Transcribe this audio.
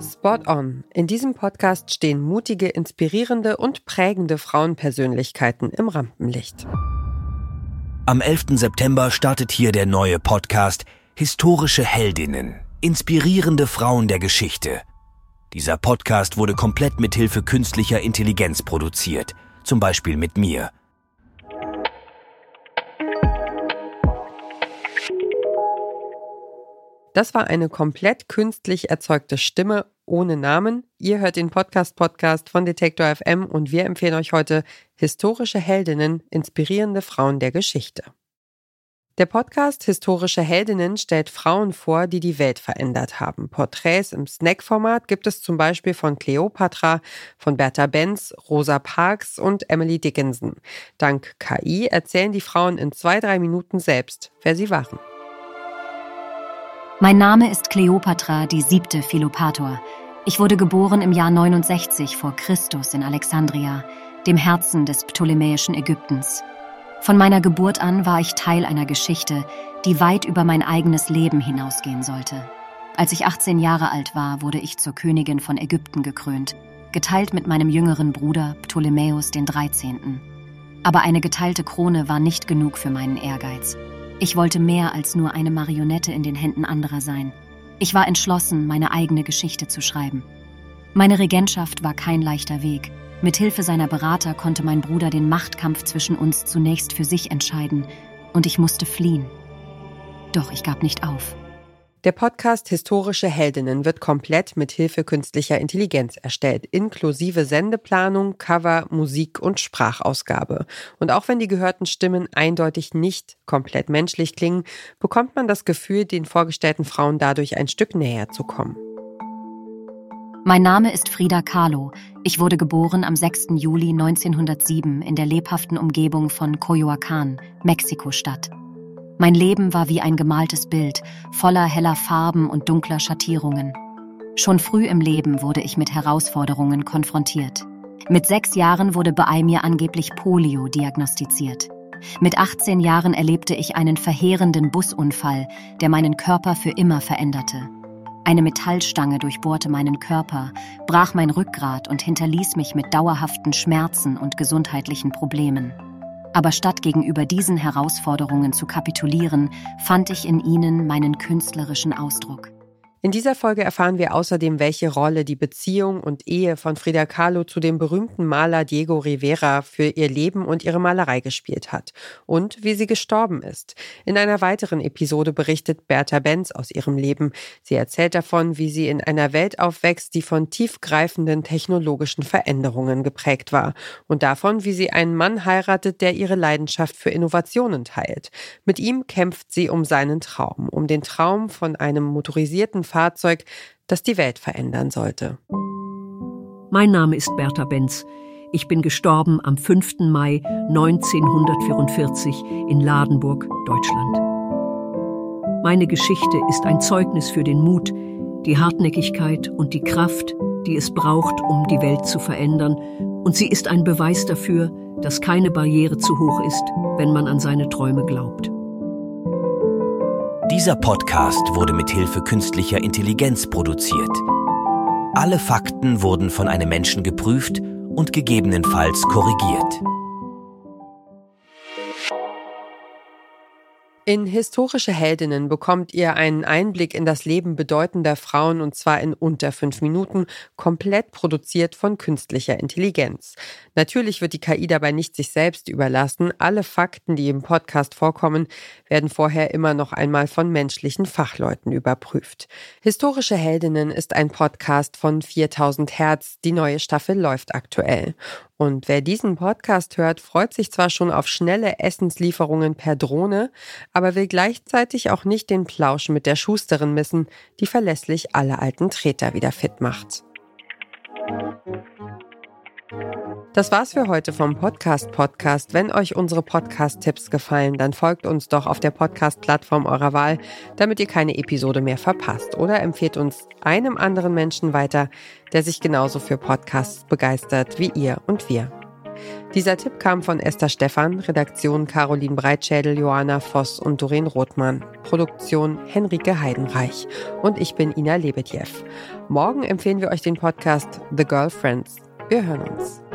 Spot on. In diesem Podcast stehen mutige, inspirierende und prägende Frauenpersönlichkeiten im Rampenlicht. Am 11. September startet hier der neue Podcast Historische Heldinnen. Inspirierende Frauen der Geschichte. Dieser Podcast wurde komplett mit Hilfe künstlicher Intelligenz produziert, zum Beispiel mit mir. Das war eine komplett künstlich erzeugte Stimme ohne Namen. Ihr hört den Podcast-Podcast von Detektor FM und wir empfehlen euch heute historische Heldinnen, inspirierende Frauen der Geschichte. Der Podcast Historische Heldinnen stellt Frauen vor, die die Welt verändert haben. Porträts im Snack-Format gibt es zum Beispiel von Cleopatra, von Bertha Benz, Rosa Parks und Emily Dickinson. Dank KI erzählen die Frauen in zwei, drei Minuten selbst, wer sie waren. Mein Name ist Kleopatra, die siebte Philopator. Ich wurde geboren im Jahr 69 vor Christus in Alexandria, dem Herzen des ptolemäischen Ägyptens. Von meiner Geburt an war ich Teil einer Geschichte, die weit über mein eigenes Leben hinausgehen sollte. Als ich 18 Jahre alt war, wurde ich zur Königin von Ägypten gekrönt, geteilt mit meinem jüngeren Bruder Ptolemäus XIII. Aber eine geteilte Krone war nicht genug für meinen Ehrgeiz. Ich wollte mehr als nur eine Marionette in den Händen anderer sein. Ich war entschlossen, meine eigene Geschichte zu schreiben. Meine Regentschaft war kein leichter Weg. Mit Hilfe seiner Berater konnte mein Bruder den Machtkampf zwischen uns zunächst für sich entscheiden, und ich musste fliehen. Doch ich gab nicht auf. Der Podcast Historische Heldinnen wird komplett mit Hilfe künstlicher Intelligenz erstellt, inklusive Sendeplanung, Cover, Musik und Sprachausgabe. Und auch wenn die gehörten Stimmen eindeutig nicht komplett menschlich klingen, bekommt man das Gefühl, den vorgestellten Frauen dadurch ein Stück näher zu kommen. Mein Name ist Frida Kahlo. Ich wurde geboren am 6. Juli 1907 in der lebhaften Umgebung von Coyoacán, Mexiko-Stadt. Mein Leben war wie ein gemaltes Bild, voller heller Farben und dunkler Schattierungen. Schon früh im Leben wurde ich mit Herausforderungen konfrontiert. Mit sechs Jahren wurde bei mir angeblich Polio diagnostiziert. Mit 18 Jahren erlebte ich einen verheerenden Busunfall, der meinen Körper für immer veränderte. Eine Metallstange durchbohrte meinen Körper, brach mein Rückgrat und hinterließ mich mit dauerhaften Schmerzen und gesundheitlichen Problemen. Aber statt gegenüber diesen Herausforderungen zu kapitulieren, fand ich in ihnen meinen künstlerischen Ausdruck. In dieser Folge erfahren wir außerdem, welche Rolle die Beziehung und Ehe von Frida Kahlo zu dem berühmten Maler Diego Rivera für ihr Leben und ihre Malerei gespielt hat und wie sie gestorben ist. In einer weiteren Episode berichtet Bertha Benz aus ihrem Leben. Sie erzählt davon, wie sie in einer Welt aufwächst, die von tiefgreifenden technologischen Veränderungen geprägt war und davon, wie sie einen Mann heiratet, der ihre Leidenschaft für Innovationen teilt. Mit ihm kämpft sie um seinen Traum, um den Traum von einem motorisierten Fahrzeug, das die Welt verändern sollte. Mein Name ist Bertha Benz. Ich bin gestorben am 5. Mai 1944 in Ladenburg, Deutschland. Meine Geschichte ist ein Zeugnis für den Mut, die Hartnäckigkeit und die Kraft, die es braucht, um die Welt zu verändern, und sie ist ein Beweis dafür, dass keine Barriere zu hoch ist, wenn man an seine Träume glaubt. Dieser Podcast wurde mit Hilfe künstlicher Intelligenz produziert. Alle Fakten wurden von einem Menschen geprüft und gegebenenfalls korrigiert. In Historische Heldinnen bekommt ihr einen Einblick in das Leben bedeutender Frauen und zwar in unter fünf Minuten, komplett produziert von künstlicher Intelligenz. Natürlich wird die KI dabei nicht sich selbst überlassen. Alle Fakten, die im Podcast vorkommen, werden vorher immer noch einmal von menschlichen Fachleuten überprüft. Historische Heldinnen ist ein Podcast von 4000 Hertz. Die neue Staffel läuft aktuell. Und wer diesen Podcast hört, freut sich zwar schon auf schnelle Essenslieferungen per Drohne, aber will gleichzeitig auch nicht den Plausch mit der Schusterin missen, die verlässlich alle alten Treter wieder fit macht. Das war's für heute vom Podcast Podcast. Wenn euch unsere Podcast-Tipps gefallen, dann folgt uns doch auf der Podcast-Plattform eurer Wahl, damit ihr keine Episode mehr verpasst. Oder empfehlt uns einem anderen Menschen weiter, der sich genauso für Podcasts begeistert wie ihr und wir. Dieser Tipp kam von Esther Stephan, Redaktion Caroline Breitschädel, Johanna Voss und Doreen Rothmann, Produktion Henrike Heidenreich und ich bin Ina Lebetjew. Morgen empfehlen wir euch den Podcast The Girlfriends. Wir hören uns.